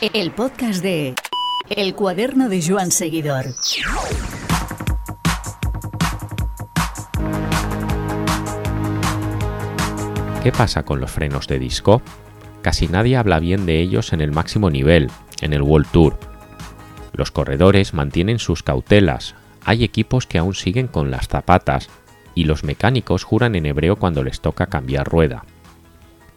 El podcast de El cuaderno de Joan Seguidor. ¿Qué pasa con los frenos de disco? Casi nadie habla bien de ellos en el máximo nivel, en el World Tour. Los corredores mantienen sus cautelas, hay equipos que aún siguen con las zapatas, y los mecánicos juran en hebreo cuando les toca cambiar rueda.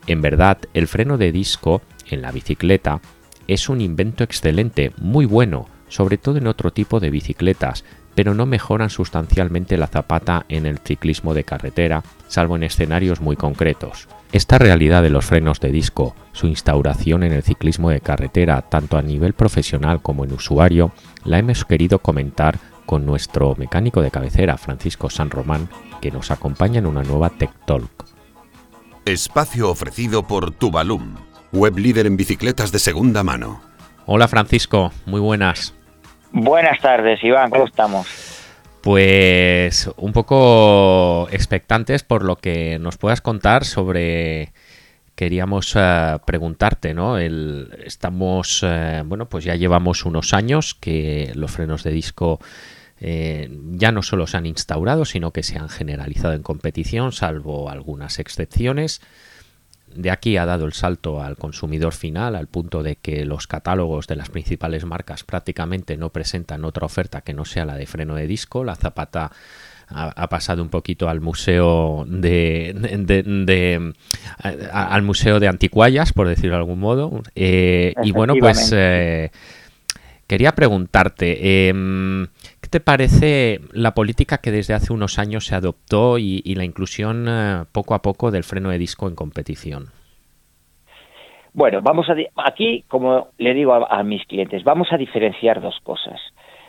En verdad, el freno de disco en la bicicleta es un invento excelente, muy bueno, sobre todo en otro tipo de bicicletas, pero no mejoran sustancialmente la zapata en el ciclismo de carretera, salvo en escenarios muy concretos. Esta realidad de los frenos de disco, su instauración en el ciclismo de carretera, tanto a nivel profesional como en usuario, la hemos querido comentar con nuestro mecánico de cabecera, Francisco San Román, que nos acompaña en una nueva Tech Talk. Espacio ofrecido por Tubalum, web líder en bicicletas de segunda mano. Hola Francisco, muy buenas. Buenas tardes, Iván, ¿cómo estamos? Pues un poco expectantes por lo que nos puedas contar sobre queríamos eh, preguntarte, ¿no? estamos, eh, bueno, pues ya llevamos unos años que los frenos de disco eh, ya no solo se han instaurado, sino que se han generalizado en competición, salvo algunas excepciones de aquí ha dado el salto al consumidor final, al punto de que los catálogos de las principales marcas prácticamente no presentan otra oferta que no sea la de freno de disco. La Zapata ha, pasado un poquito al museo de, al museo de anticuallas, por decirlo de algún modo. Eh, y bueno, pues eh, quería preguntarte. Em, te parece la política que desde hace unos años se adoptó y, la inclusión eh, poco a poco del freno de disco en competición? Bueno, vamos a aquí, como le digo a, mis clientes, vamos a diferenciar dos cosas.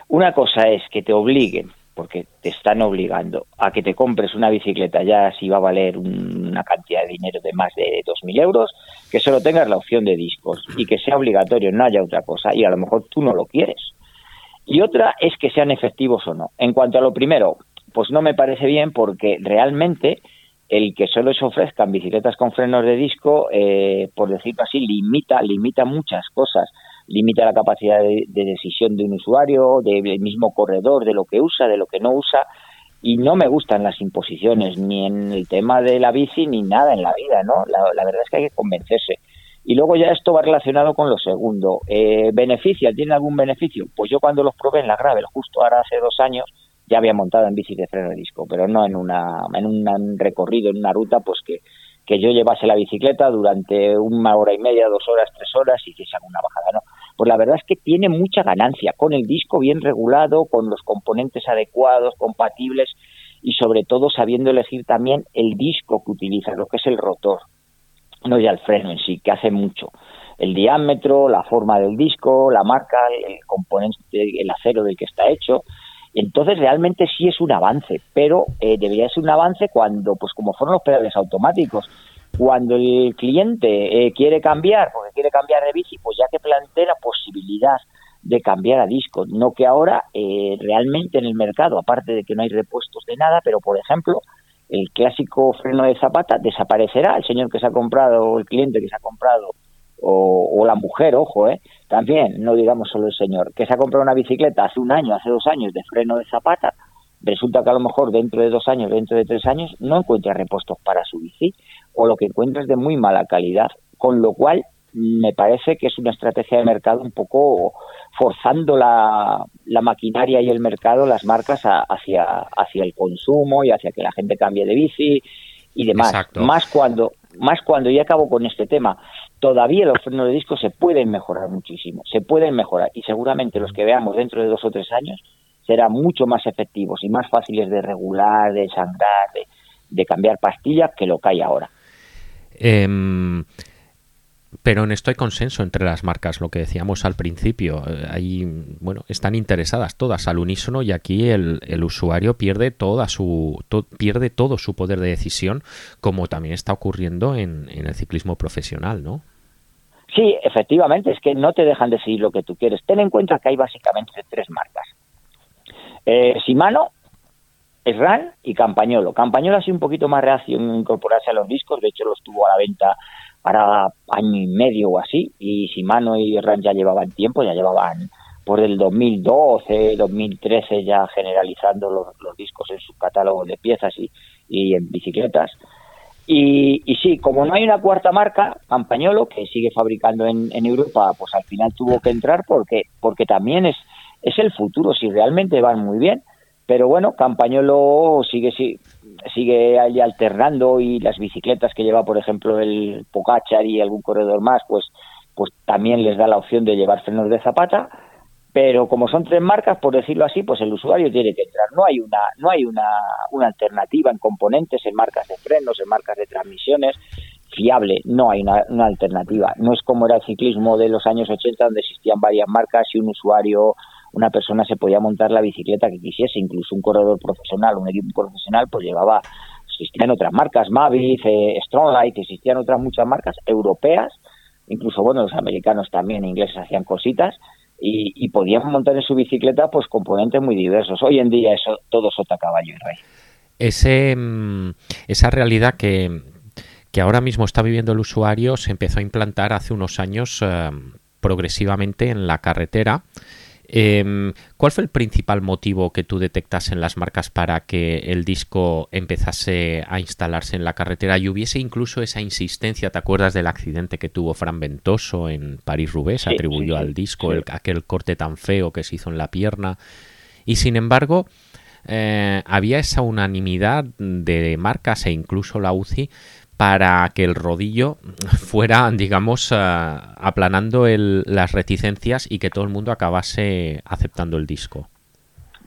Una cosa es que te obliguen, porque te están obligando a que te compres una bicicleta ya si va a valer una cantidad de dinero de más de 2.000 euros, que solo tengas la opción de discos y que sea obligatorio, no haya otra cosa, y a lo mejor tú no lo quieres y otra es que sean efectivos o no. En cuanto a lo primero, pues no me parece bien porque realmente el que solo se ofrezcan bicicletas con frenos de disco, eh, por decirlo así, limita, limita muchas cosas. Limita la capacidad de, decisión de un usuario, del mismo corredor, de lo que usa, de lo que no usa. Y no me gustan las imposiciones, ni en el tema de la bici, ni nada en la vida, ¿no? la verdad es que hay que convencerse. Y luego ya esto va relacionado con lo segundo. Eh, ¿Beneficia? ¿Tiene algún beneficio? Pues yo cuando los probé en la Gravel, justo ahora hace dos años, ya había montado en bici de freno de disco, pero no en, una, en un recorrido, en una ruta, pues que, yo llevase la bicicleta durante una hora y media, dos horas, tres horas y que se haga una bajada, ¿no? Pues la verdad es que tiene mucha ganancia con el disco bien regulado, con los componentes adecuados, compatibles y sobre todo sabiendo elegir también el disco que utiliza, lo que es el rotor no ya el freno en sí, que hace mucho. El diámetro, la forma del disco, la marca, el componente, el acero del que está hecho. Entonces realmente sí es un avance, pero eh, debería ser un avance cuando, pues como fueron los pedales automáticos, cuando el cliente eh, quiere cambiar, porque quiere cambiar de bici, pues ya que plantee la posibilidad de cambiar a disco, no que ahora eh, realmente en el mercado, aparte de que no hay repuestos de nada, pero por ejemplo, el clásico freno de zapata desaparecerá, el señor que se ha comprado, o el cliente que se ha comprado, o, la mujer, ojo, ¿eh? también, no digamos solo el señor, que se ha comprado una bicicleta hace un año, hace dos años de freno de zapata, resulta que a lo mejor dentro de dos años, dentro de tres años, no encuentra repuestos para su bici, o lo que encuentra es de muy mala calidad, con lo cual me parece que es una estrategia de mercado un poco forzando la, maquinaria y el mercado, las marcas hacia, hacia el consumo y hacia que la gente cambie de bici y demás. Más cuando, más cuando, y acabo con este tema, todavía los frenos de disco se pueden mejorar muchísimo, se pueden mejorar y seguramente los que veamos dentro de dos o tres años serán mucho más efectivos y más fáciles de regular, de sangrar, de, de cambiar pastillas que lo que hay ahora. Em, pero en esto hay consenso entre las marcas, lo que decíamos al principio. Hay, bueno, están interesadas todas al unísono y aquí el, el usuario pierde toda su pierde todo su poder de decisión, como también está ocurriendo en, en, el ciclismo profesional, ¿no? Sí, efectivamente, es que no te dejan decidir lo que tú quieres. Ten en cuenta que hay básicamente tres marcas. Eh, Shimano, SRAM y Campañolo. Campañolo ha sido un poquito más reacción en incorporarse a los discos, de hecho los tuvo a la venta para año y medio o así, y Shimano y Ran ya llevaban tiempo, ya llevaban por el 2012, 2013 ya generalizando los, discos en su catálogo de piezas y, y en bicicletas. Y, y, sí, como no hay una cuarta marca, Campañolo, que sigue fabricando en, Europa, pues al final tuvo que entrar porque, porque también es, es el futuro, si realmente van muy bien. Pero bueno, Campañolo sigue, sigue ahí alternando y las bicicletas que lleva, por ejemplo, el Pocachar y algún corredor más, pues, pues también les da la opción de llevar frenos de zapata pero como son tres marcas, por decirlo así, pues el usuario tiene que entrar. No hay una, no hay una, una alternativa en componentes, en marcas de frenos, en marcas de transmisiones fiable. No hay una, una, alternativa. No es como era el ciclismo de los años 80, donde existían varias marcas y un usuario, una persona se podía montar la bicicleta que quisiese. Incluso un corredor profesional, un equipo profesional, pues llevaba. Existían otras marcas, Mavic, eh, Stronglight, existían otras muchas marcas europeas. Incluso, bueno, los americanos también, ingleses hacían cositas y, podían montar en su bicicleta pues componentes muy diversos. Hoy en día eso todo sota caballo y rey. Ese, mm, esa realidad que, que ahora mismo está viviendo el usuario se empezó a implantar hace unos años eh, progresivamente en la carretera eh, ¿Cuál fue el principal motivo que tú detectas en las marcas para que el disco empezase a instalarse en la carretera y hubiese incluso esa insistencia? ¿Te acuerdas del accidente que tuvo Fran Ventoso en París-Roubaix? Sí, atribuyó sí, al disco sí. el, aquel corte tan feo que se hizo en la pierna. Y sin embargo, eh, había esa unanimidad de marcas e incluso la UCI para que el rodillo fuera, digamos, uh, aplanando el, las reticencias y que todo el mundo acabase aceptando el disco.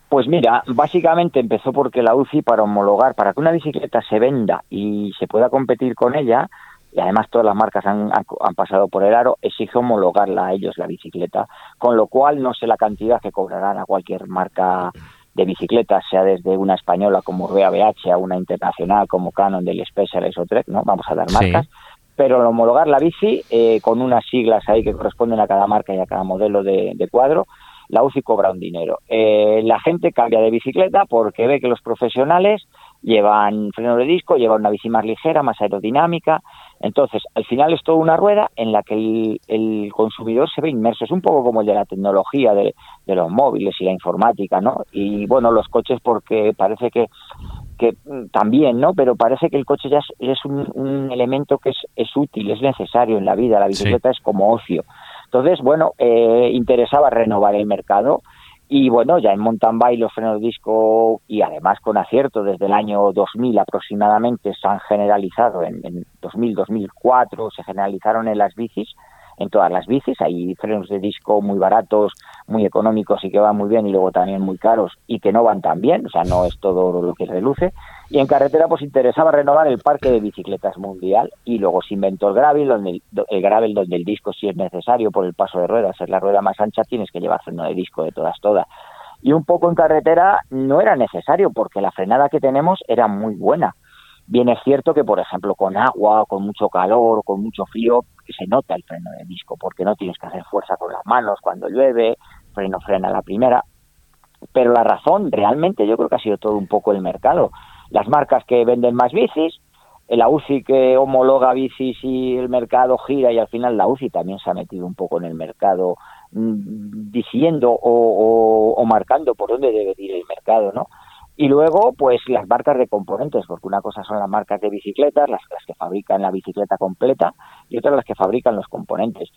Pues mira, básicamente empezó porque la UCI para homologar, para que una bicicleta se venda y se pueda competir con ella, y además todas las marcas han, han, pasado por el aro, exige homologarla a ellos la bicicleta, con lo cual no sé la cantidad que cobrarán a cualquier marca de bicicletas, sea desde una española como Rea BH a una internacional como Canon del Specialized o Trek, ¿no? Vamos a dar marcas. Sí. Pero al homologar la bici, eh, con unas siglas ahí que corresponden a cada marca y a cada modelo de, de cuadro, la UCI cobra un dinero. Eh, la gente cambia de bicicleta porque ve que los profesionales llevan freno de disco, llevan una bici más ligera, más aerodinámica. Entonces, al final es toda una rueda en la que el, el consumidor se ve inmerso. Es un poco como el de la tecnología, de, de, los móviles y la informática, ¿no? Y bueno, los coches porque parece que, que también, ¿no? Pero parece que el coche ya es, es un, un, elemento que es, es, útil, es necesario en la vida. La bicicleta sí. es como ocio. Entonces, bueno, eh, interesaba renovar el mercado y bueno, ya en mountain los frenos disco y además con acierto desde el año 2000 aproximadamente se han generalizado, en, en 2000, 2004 se generalizaron en las bicis, en todas las bicis, hay frenos de disco muy baratos, muy económicos y que van muy bien y luego también muy caros y que no van tan bien, o sea, no es todo lo que reluce. Y en carretera pues interesaba renovar el parque de bicicletas mundial y luego se inventó el gravel, donde el, el gravel donde el disco si es necesario por el paso de ruedas, es la rueda más ancha, tienes que llevar freno de disco de todas todas. Y un poco en carretera no era necesario porque la frenada que tenemos era muy buena. Bien es cierto que, por ejemplo, con agua, con mucho calor, con mucho frío, se nota el freno de disco, porque no tienes que hacer fuerza con las manos cuando llueve, freno frena la primera. Pero la razón, realmente, yo creo que ha sido todo un poco el mercado. Las marcas que venden más bicis, la UCI que homologa bicis y el mercado gira y al final la UCI también se ha metido un poco en el mercado mmm, diciendo o, o, o marcando por dónde debe ir el mercado, ¿no? Y luego, pues las marcas de componentes, porque una cosa son las marcas de bicicletas, las, las, que fabrican la bicicleta completa, y otras las que fabrican los componentes.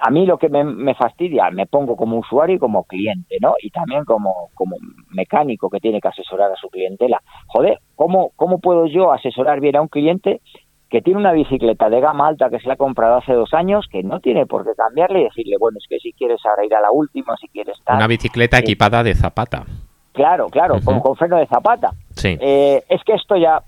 A mí lo que me, me, fastidia, me pongo como usuario y como cliente, ¿no? Y también como, como mecánico que tiene que asesorar a su clientela. Joder, ¿cómo, ¿cómo puedo yo asesorar bien a un cliente que tiene una bicicleta de gama alta que se la ha comprado hace dos años, que no tiene por qué cambiarle y decirle, bueno, es que si quieres ahora ir a la última, si quieres estar... Una bicicleta eh, equipada de zapata. Claro, claro, uh -huh. con, con, freno de zapata. Sí. Eh, es que esto ya,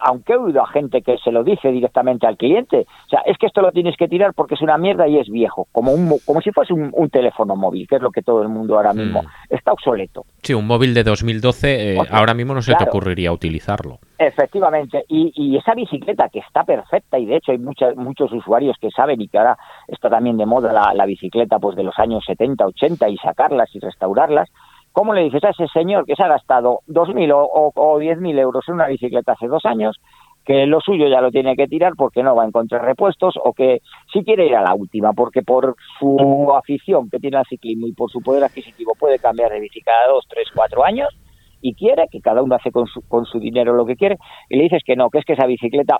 aunque he oído a gente que se lo dice directamente al cliente, o sea, es que esto lo tienes que tirar porque es una mierda y es viejo, como un, como si fuese un, un teléfono móvil, que es lo que todo el mundo ahora mismo mm. está obsoleto. Sí, un móvil de 2012 eh, o sea, ahora mismo no se claro, te ocurriría utilizarlo. Efectivamente, y, y, esa bicicleta que está perfecta y de hecho hay muchas, muchos usuarios que saben y que ahora está también de moda la, la bicicleta pues de los años 70, 80 y sacarlas y restaurarlas, ¿Cómo le dices a ese señor que se ha gastado 2.000 o, o, o 10.000 euros en una bicicleta hace dos años que lo suyo ya lo tiene que tirar porque no va a encontrar repuestos o que si quiere ir a la última porque por su afición que tiene al ciclismo y por su poder adquisitivo puede cambiar de bici cada dos, tres, cuatro años y quiere, que cada uno hace con su, con su dinero lo que quiere, y le dices que no, que es que esa bicicleta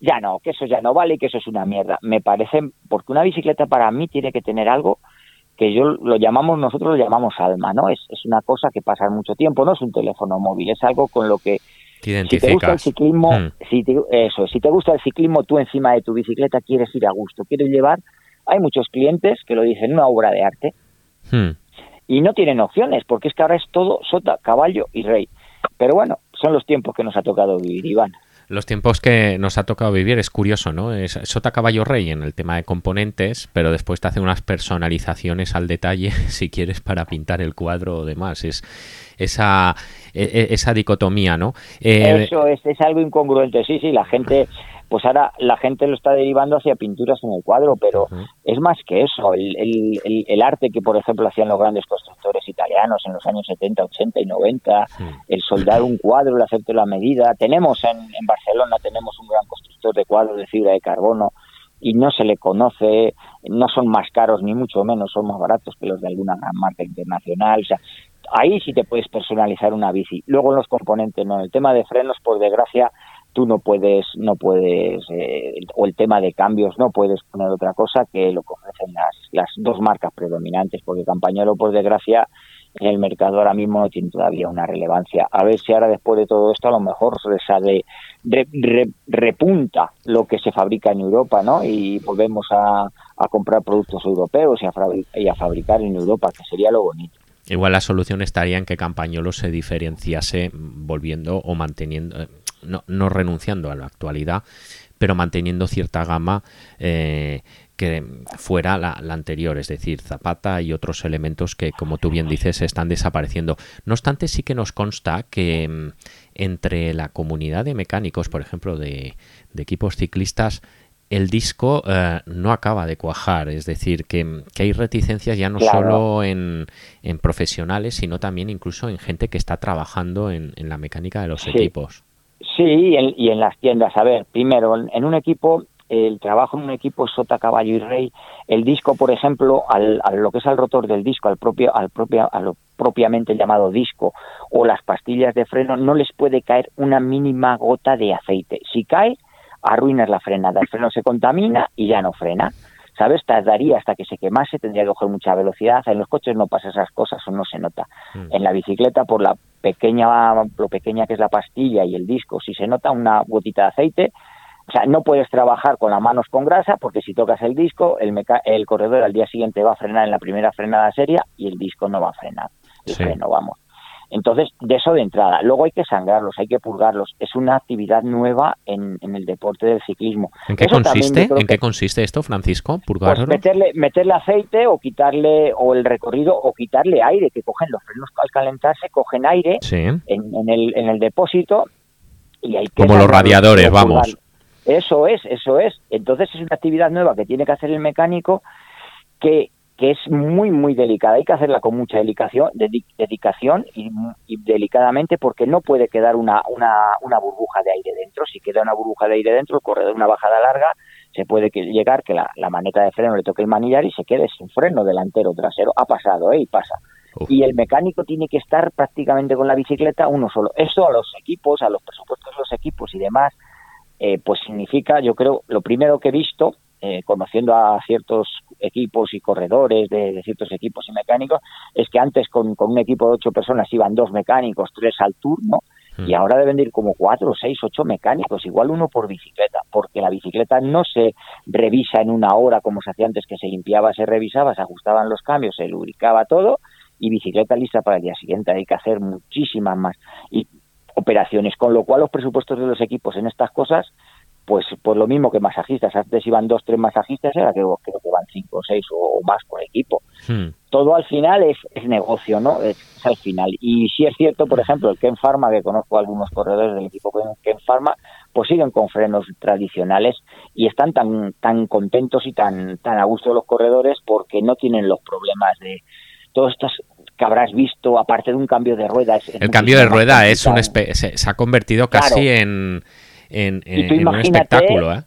ya no, que eso ya no vale y que eso es una mierda. Me parece, porque una bicicleta para mí tiene que tener algo que yo lo llamamos, nosotros lo llamamos alma, ¿no? Es, es una cosa que pasa mucho tiempo, no es un teléfono móvil, es algo con lo que si te gusta el ciclismo, hmm. si te, eso, si te gusta el ciclismo, tú encima de tu bicicleta quieres ir a gusto, quieres llevar, hay muchos clientes que lo dicen, una obra de arte, hmm. y no tienen opciones, porque es que ahora es todo sota, caballo y rey. Pero bueno, son los tiempos que nos ha tocado vivir, Iván los tiempos que nos ha tocado vivir es curioso, ¿no? Es sota caballo rey en el tema de componentes, pero después te hace unas personalizaciones al detalle si quieres para pintar el cuadro o demás. Es esa, e, e, esa dicotomía, ¿no? Eso es, es algo incongruente, sí, sí, la gente pues ahora la gente lo está derivando hacia pinturas en el cuadro, pero es más que eso. El, el, el, arte que, por ejemplo, hacían los grandes constructores italianos en los años 70, 80 y 90, el soldar un cuadro, el hacerte la medida. Tenemos en, en Barcelona, tenemos un gran constructor de cuadros de fibra de carbono y no se le conoce, no son más caros ni mucho menos, son más baratos que los de alguna gran marca internacional. O sea, ahí sí te puedes personalizar una bici. Luego en los componentes, no. El tema de frenos, por desgracia, tú no puedes, no puedes, eh, o el tema de cambios, no puedes poner otra cosa que lo que ofrecen las, las dos marcas predominantes, porque Campañolo, por desgracia, en el mercado ahora mismo no tiene todavía una relevancia. A ver si ahora después de todo esto a lo mejor sale, repunta lo que se fabrica en Europa, ¿no? Y volvemos a, a comprar productos europeos y a, y a fabricar en Europa, que sería lo bonito. Igual la solución estaría en que Campañolo se diferenciase volviendo o manteniendo, no, no renunciando a la actualidad, pero manteniendo cierta gama eh, que fuera la, anterior, es decir, Zapata y otros elementos que, como tú bien dices, están desapareciendo. No obstante, sí que nos consta que mm, entre la comunidad de mecánicos, por ejemplo, de, equipos ciclistas, el disco eh, no acaba de cuajar, es decir, que, hay reticencias ya no solo en, en, profesionales, sino también incluso en gente que está trabajando en, la mecánica de los equipos. Sí, y en, las tiendas. A ver, primero, en, un equipo, el trabajo en un equipo es sota, caballo y rey. El disco, por ejemplo, al, a lo que es el rotor del disco, al propio, al propio, a lo propiamente llamado disco, o las pastillas de freno, no les puede caer una mínima gota de aceite. Si cae, arruinas la frenada. El freno se contamina y ya no frena. ¿Sabes? Tardaría hasta que se quemase, tendría que coger mucha velocidad. En los coches no pasa esas cosas o no se nota. Mm. En la bicicleta, por la pequeña, lo pequeña que es la pastilla y el disco, si se nota una gotita de aceite, o sea, no puedes trabajar con las manos con grasa porque si tocas el disco, el, el corredor al día siguiente va a frenar en la primera frenada seria y el disco no va a frenar. El freno, vamos. Entonces, de eso de entrada. Luego hay que sangrarlos, hay que purgarlos. Es una actividad nueva en, el deporte del ciclismo. ¿En qué consiste? ¿En qué consiste esto, Francisco? Purgarlo. Pues meterle, meterle aceite o quitarle o el recorrido o quitarle aire, que cogen los frenos al calentarse, cogen aire en, el, en el depósito y hay que como los radiadores, vamos. Eso es, eso es. Entonces es una actividad nueva que tiene que hacer el mecánico que que es muy, muy delicada. Hay que hacerla con mucha dedicación, dedicación y, delicadamente porque no puede quedar una, una, una, burbuja de aire dentro. Si queda una burbuja de aire dentro, el corredor una bajada larga, se puede llegar que la, maneta de freno le toque el manillar y se quede sin freno delantero trasero. Ha pasado, ¿eh? Y pasa. Y el mecánico tiene que estar prácticamente con la bicicleta uno solo. Eso a los equipos, a los presupuestos de los equipos y demás, eh, pues significa, yo creo, lo primero que he visto eh, conociendo a ciertos equipos y corredores de, ciertos equipos y mecánicos, es que antes con, un equipo de ocho personas iban dos mecánicos, tres al turno, y hmm. ahora deben ir como cuatro, seis, ocho mecánicos, igual uno por bicicleta, porque la bicicleta no se revisa en una hora como se hacía antes, que se limpiaba, se revisaba, se ajustaban los cambios, se lubricaba todo, y bicicleta lista para el día siguiente. Hay que hacer muchísimas más y operaciones, con lo cual los presupuestos de los equipos en estas cosas pues por lo mismo que masajistas, antes iban dos, tres masajistas, ahora creo, creo que van cinco o seis o, más por equipo. Hmm. Todo al final es, es negocio, ¿no? Es, al final. Y si es cierto, por ejemplo, el Ken Pharma, que conozco algunos corredores del equipo Ken Pharma, pues siguen con frenos tradicionales y están tan, tan contentos y tan, tan a gusto los corredores porque no tienen los problemas de todas estas que habrás visto, aparte de un cambio de rueda. el cambio de rueda es un se, ha convertido casi en en, un espectáculo. ¿eh?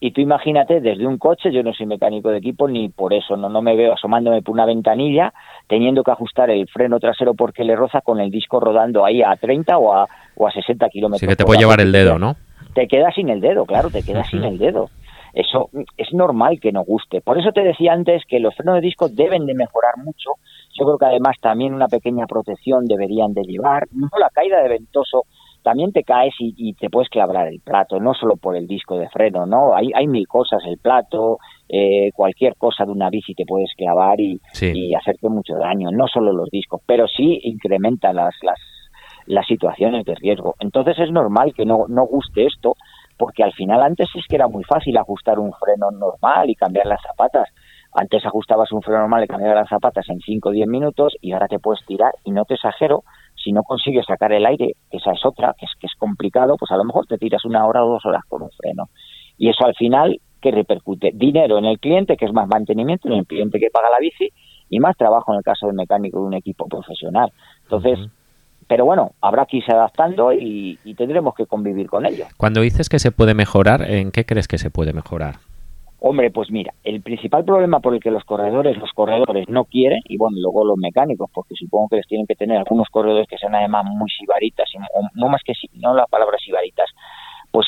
Y tú imagínate, desde un coche, yo no soy mecánico de equipo ni por eso, no, no me veo asomándome por una ventanilla, teniendo que ajustar el freno trasero porque le roza con el disco rodando ahí a 30 o a, o a 60 kilómetros. Sí que te puede llevar el dedo, ¿no? Te quedas sin el dedo, claro, te quedas sin el dedo. Eso es normal que no guste. Por eso te decía antes que los frenos de disco deben de mejorar mucho. Yo creo que además también una pequeña protección deberían de llevar. No la caída de ventoso también te caes y, te puedes clavar el plato, no solo por el disco de freno, ¿no? Hay, hay mil cosas, el plato, eh, cualquier cosa de una bici te puedes clavar y, y, hacerte mucho daño, no solo los discos, pero sí incrementa las, las, las situaciones de riesgo. Entonces es normal que no, no guste esto, porque al final antes es que era muy fácil ajustar un freno normal y cambiar las zapatas. Antes ajustabas un freno normal y cambiabas las zapatas en 5 o 10 minutos y ahora te puedes tirar y no te exagero, si no consigues sacar el aire, esa es otra, que es que es complicado, pues a lo mejor te tiras una hora o dos horas con un freno. Y eso al final, ¿qué repercute? Dinero en el cliente, que es más mantenimiento en el cliente que paga la bici, y más trabajo en el caso del mecánico de un equipo profesional. Entonces, pero bueno, habrá que irse adaptando y, tendremos que convivir con ello. Cuando dices que se puede mejorar, ¿en qué crees que se puede mejorar? Hombre, pues mira, el principal problema por el que los corredores, los corredores no quieren, y bueno, luego los mecánicos, porque supongo que les tienen que tener algunos corredores que sean además muy sibaritas, no más que no la palabra sibaritas, pues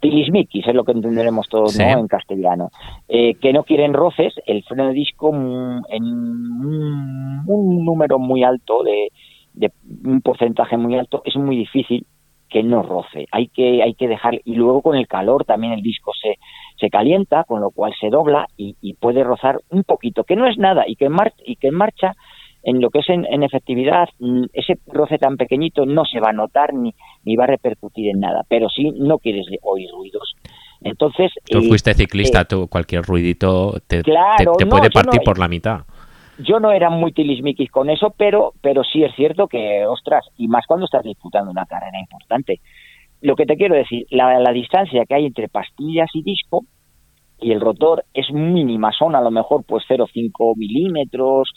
tilismiquis es lo que entenderemos todos ¿no? en castellano, eh, que no quieren roces, el freno de disco en un número muy alto de, de un porcentaje muy alto, es muy difícil que no roce. Hay que, hay que dejar, y luego con el calor también el disco se, se calienta, con lo cual se dobla y, puede rozar un poquito, que no es nada, y que en, y que en marcha, en lo que es en, efectividad, mm, ese roce tan pequeñito no se va a notar ni, ni va a repercutir en nada, pero sí no quieres oír ruidos. Entonces, tú fuiste ciclista, eh, tú cualquier ruidito te, te, puede partir por la mitad. Yo no era muy tilismiquis con eso, pero, pero sí es cierto que, ostras, y más cuando estás disputando una carrera importante. Lo que te quiero decir, la, la distancia que hay entre pastillas y disco y el rotor es mínima, son a lo mejor pues 0,5 milímetros,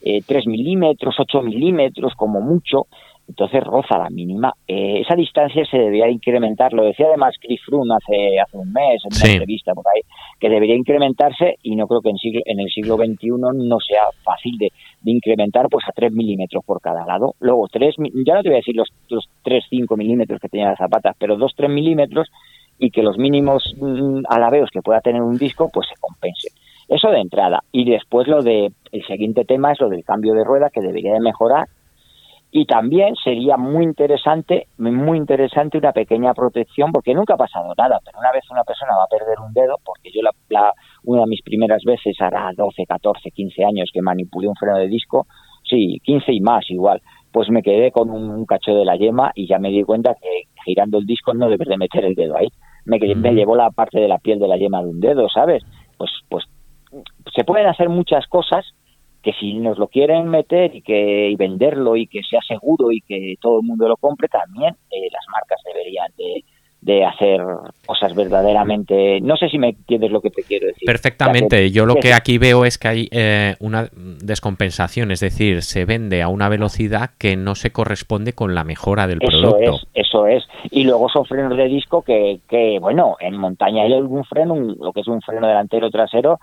eh, 3 milímetros, 8 milímetros como mucho, entonces roza la mínima. Eh, esa distancia se debería incrementar, lo decía además Chris Froome hace, hace un mes en una entrevista por ahí, que debería incrementarse y no creo que en, siglo, en el siglo XXI no sea fácil de, incrementar pues a 3 milímetros por cada lado. Luego, tres, ya no te voy a decir los, los 3, 5 milímetros que tenía las zapatas, pero 2, 3 milímetros y que los mínimos mm, alabeos que pueda tener un disco pues se compensen. Eso de entrada. Y después lo de, el siguiente tema es lo del cambio de rueda que debería de mejorar y también sería muy interesante, muy interesante una pequeña protección, porque nunca ha pasado nada, pero una vez una persona va a perder un dedo, porque yo la, una de mis primeras veces, hará 12, 14, 15 años que manipulé un freno de disco, sí, 15 y más igual, pues me quedé con un, cacho de la yema y ya me di cuenta que girando el disco no debes de meter el dedo ahí. Me, me llevó la parte de la piel de la yema de un dedo, ¿sabes? Pues, pues se pueden hacer muchas cosas que si nos lo quieren meter y que y venderlo y que sea seguro y que todo el mundo lo compre, también eh, las marcas deberían de, de hacer cosas verdaderamente. No sé si me entiendes lo que te quiero decir. Perfectamente. Yo lo que aquí veo es que hay eh, una descompensación, es decir, se vende a una velocidad que no se corresponde con la mejora del eso producto. Es, eso es. Y luego son frenos de disco que, que bueno, en montaña hay algún freno, lo que es un freno delantero trasero,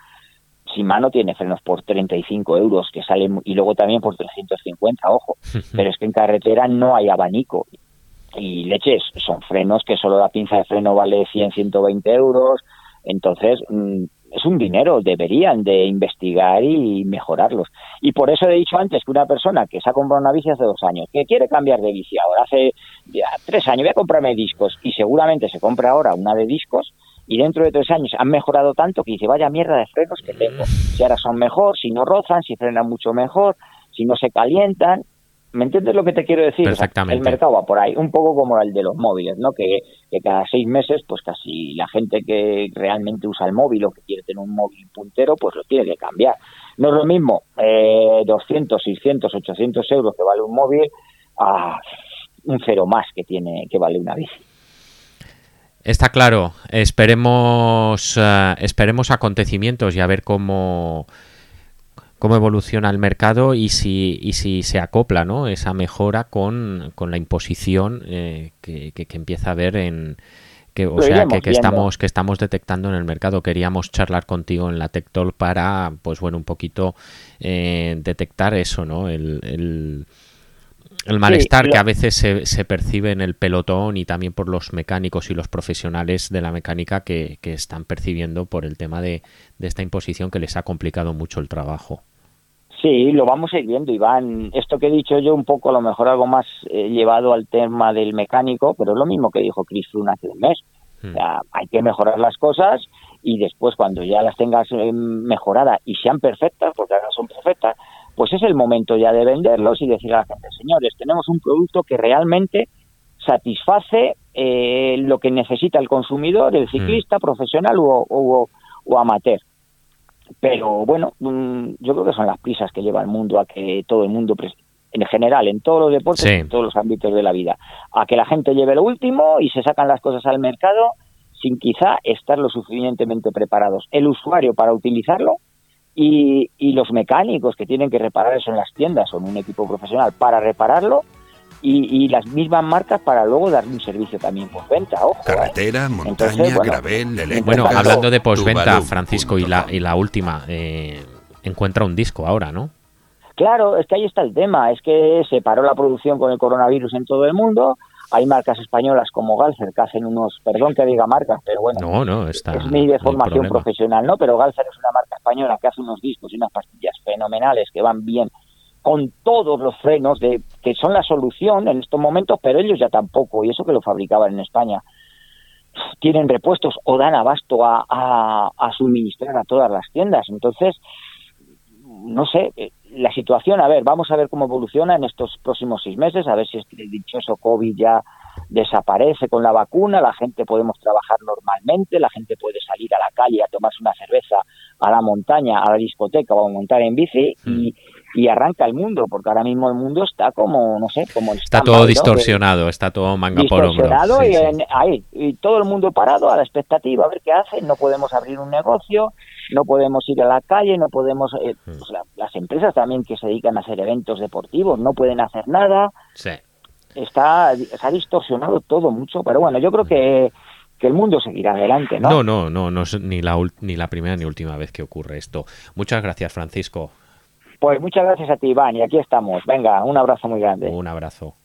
Shimano tiene frenos por 35 euros que salen y luego también por 350, ojo, pero es que en carretera no hay abanico. Y leches, son frenos que solo la pinza de freno vale 100, 120 euros, entonces mm, es un dinero, deberían de investigar y mejorarlos. Y por eso he dicho antes que una persona que se ha comprado una bici hace dos años, que quiere cambiar de bici ahora, hace ya tres años voy a comprarme discos y seguramente se compra ahora una de discos, y dentro de tres años han mejorado tanto que dice, vaya mierda de frenos que tengo. Si ahora son mejor, si no rozan, si frenan mucho mejor, si no se calientan. ¿Me entiendes lo que te quiero decir? Exactamente. el mercado va por ahí, un poco como el de los móviles, ¿no? Que, cada seis meses, pues casi la gente que realmente usa el móvil o que quiere tener un móvil puntero, pues lo tiene que cambiar. No es lo mismo eh, 200, 600, 800 euros que vale un móvil a un cero más que tiene que vale una bici. Está claro. Esperemos, eh, esperemos acontecimientos y a ver cómo, cómo evoluciona el mercado y si, y si se acopla ¿no? esa mejora con, con la imposición eh, que, que, empieza a haber en, que o sea que, estamos que estamos detectando en el mercado queríamos charlar contigo en la Tectol para pues bueno un poquito eh, detectar eso no el, el, malestar que a veces se, se, percibe en el pelotón y también por los mecánicos y los profesionales de la mecánica que, que están percibiendo por el tema de, de esta imposición que les ha complicado mucho el trabajo. Sí, lo vamos a ir viendo, Iván. Esto que he dicho yo, un poco a lo mejor algo más eh, llevado al tema del mecánico, pero es lo mismo que dijo Chris Froome hace un mes. Hmm. hay que mejorar las cosas y después cuando ya las tengas eh, mejoradas y sean perfectas, porque ahora son perfectas, pues es el momento ya de venderlos y decir a la gente, señores, tenemos un producto que realmente satisface eh, lo que necesita el consumidor, el hmm. ciclista, profesional o amateur pero bueno, mm, yo creo que son las prisas que lleva el mundo a que todo el mundo, en general, en todos los deportes, en todos los ámbitos de la vida, a que la gente lleve lo último y se sacan las cosas al mercado sin quizá estar lo suficientemente preparados. El usuario para utilizarlo y, y los mecánicos que tienen que reparar eso en las tiendas o en un equipo profesional para repararlo, y, las mismas marcas para luego dar un servicio también postventa. Ojo, ¿eh? Carretera, montaña, gravel, eléctrica. Bueno, hablando de postventa, Francisco, y la, y la última, eh, encuentra un disco ahora, ¿no? Claro, es que ahí está el tema, es que se paró la producción con el coronavirus en todo el mundo, hay marcas españolas como Galzer que hacen unos, perdón que diga marcas, pero bueno, no, no, está, es mi de formación profesional, ¿no? Pero Galzer es una marca española que hace unos discos y unas pastillas fenomenales que van bien con todos los frenos de que son la solución en estos momentos, pero ellos ya tampoco, y eso que lo fabricaban en España, tienen repuestos o dan abasto a, a, suministrar a todas las tiendas. Entonces, no sé, eh, la situación, a ver, vamos a ver cómo evoluciona en estos próximos seis meses, a ver si este dichoso COVID ya desaparece con la vacuna, la gente podemos trabajar normalmente, la gente puede salir a la calle a tomarse una cerveza a la montaña, a la discoteca o a montar en bici y, y arranca el mundo, porque ahora mismo el mundo está como, no sé, como está todo distorsionado, está todo manga por hombro. y, ahí, y todo el mundo parado a la expectativa, a ver qué hacen, no podemos abrir un negocio, no podemos ir a la calle, no podemos, eh, hmm. pues las empresas también que se dedican a hacer eventos deportivos no pueden hacer nada. Sí. Está, se ha distorsionado todo mucho, pero bueno, yo creo que que el mundo seguirá adelante, ¿no? No, no, no, no es ni la, ni la primera ni última vez que ocurre esto. Muchas gracias, Francisco. Pues muchas gracias a ti, Iván, y aquí estamos. Venga, un abrazo muy grande. Un abrazo.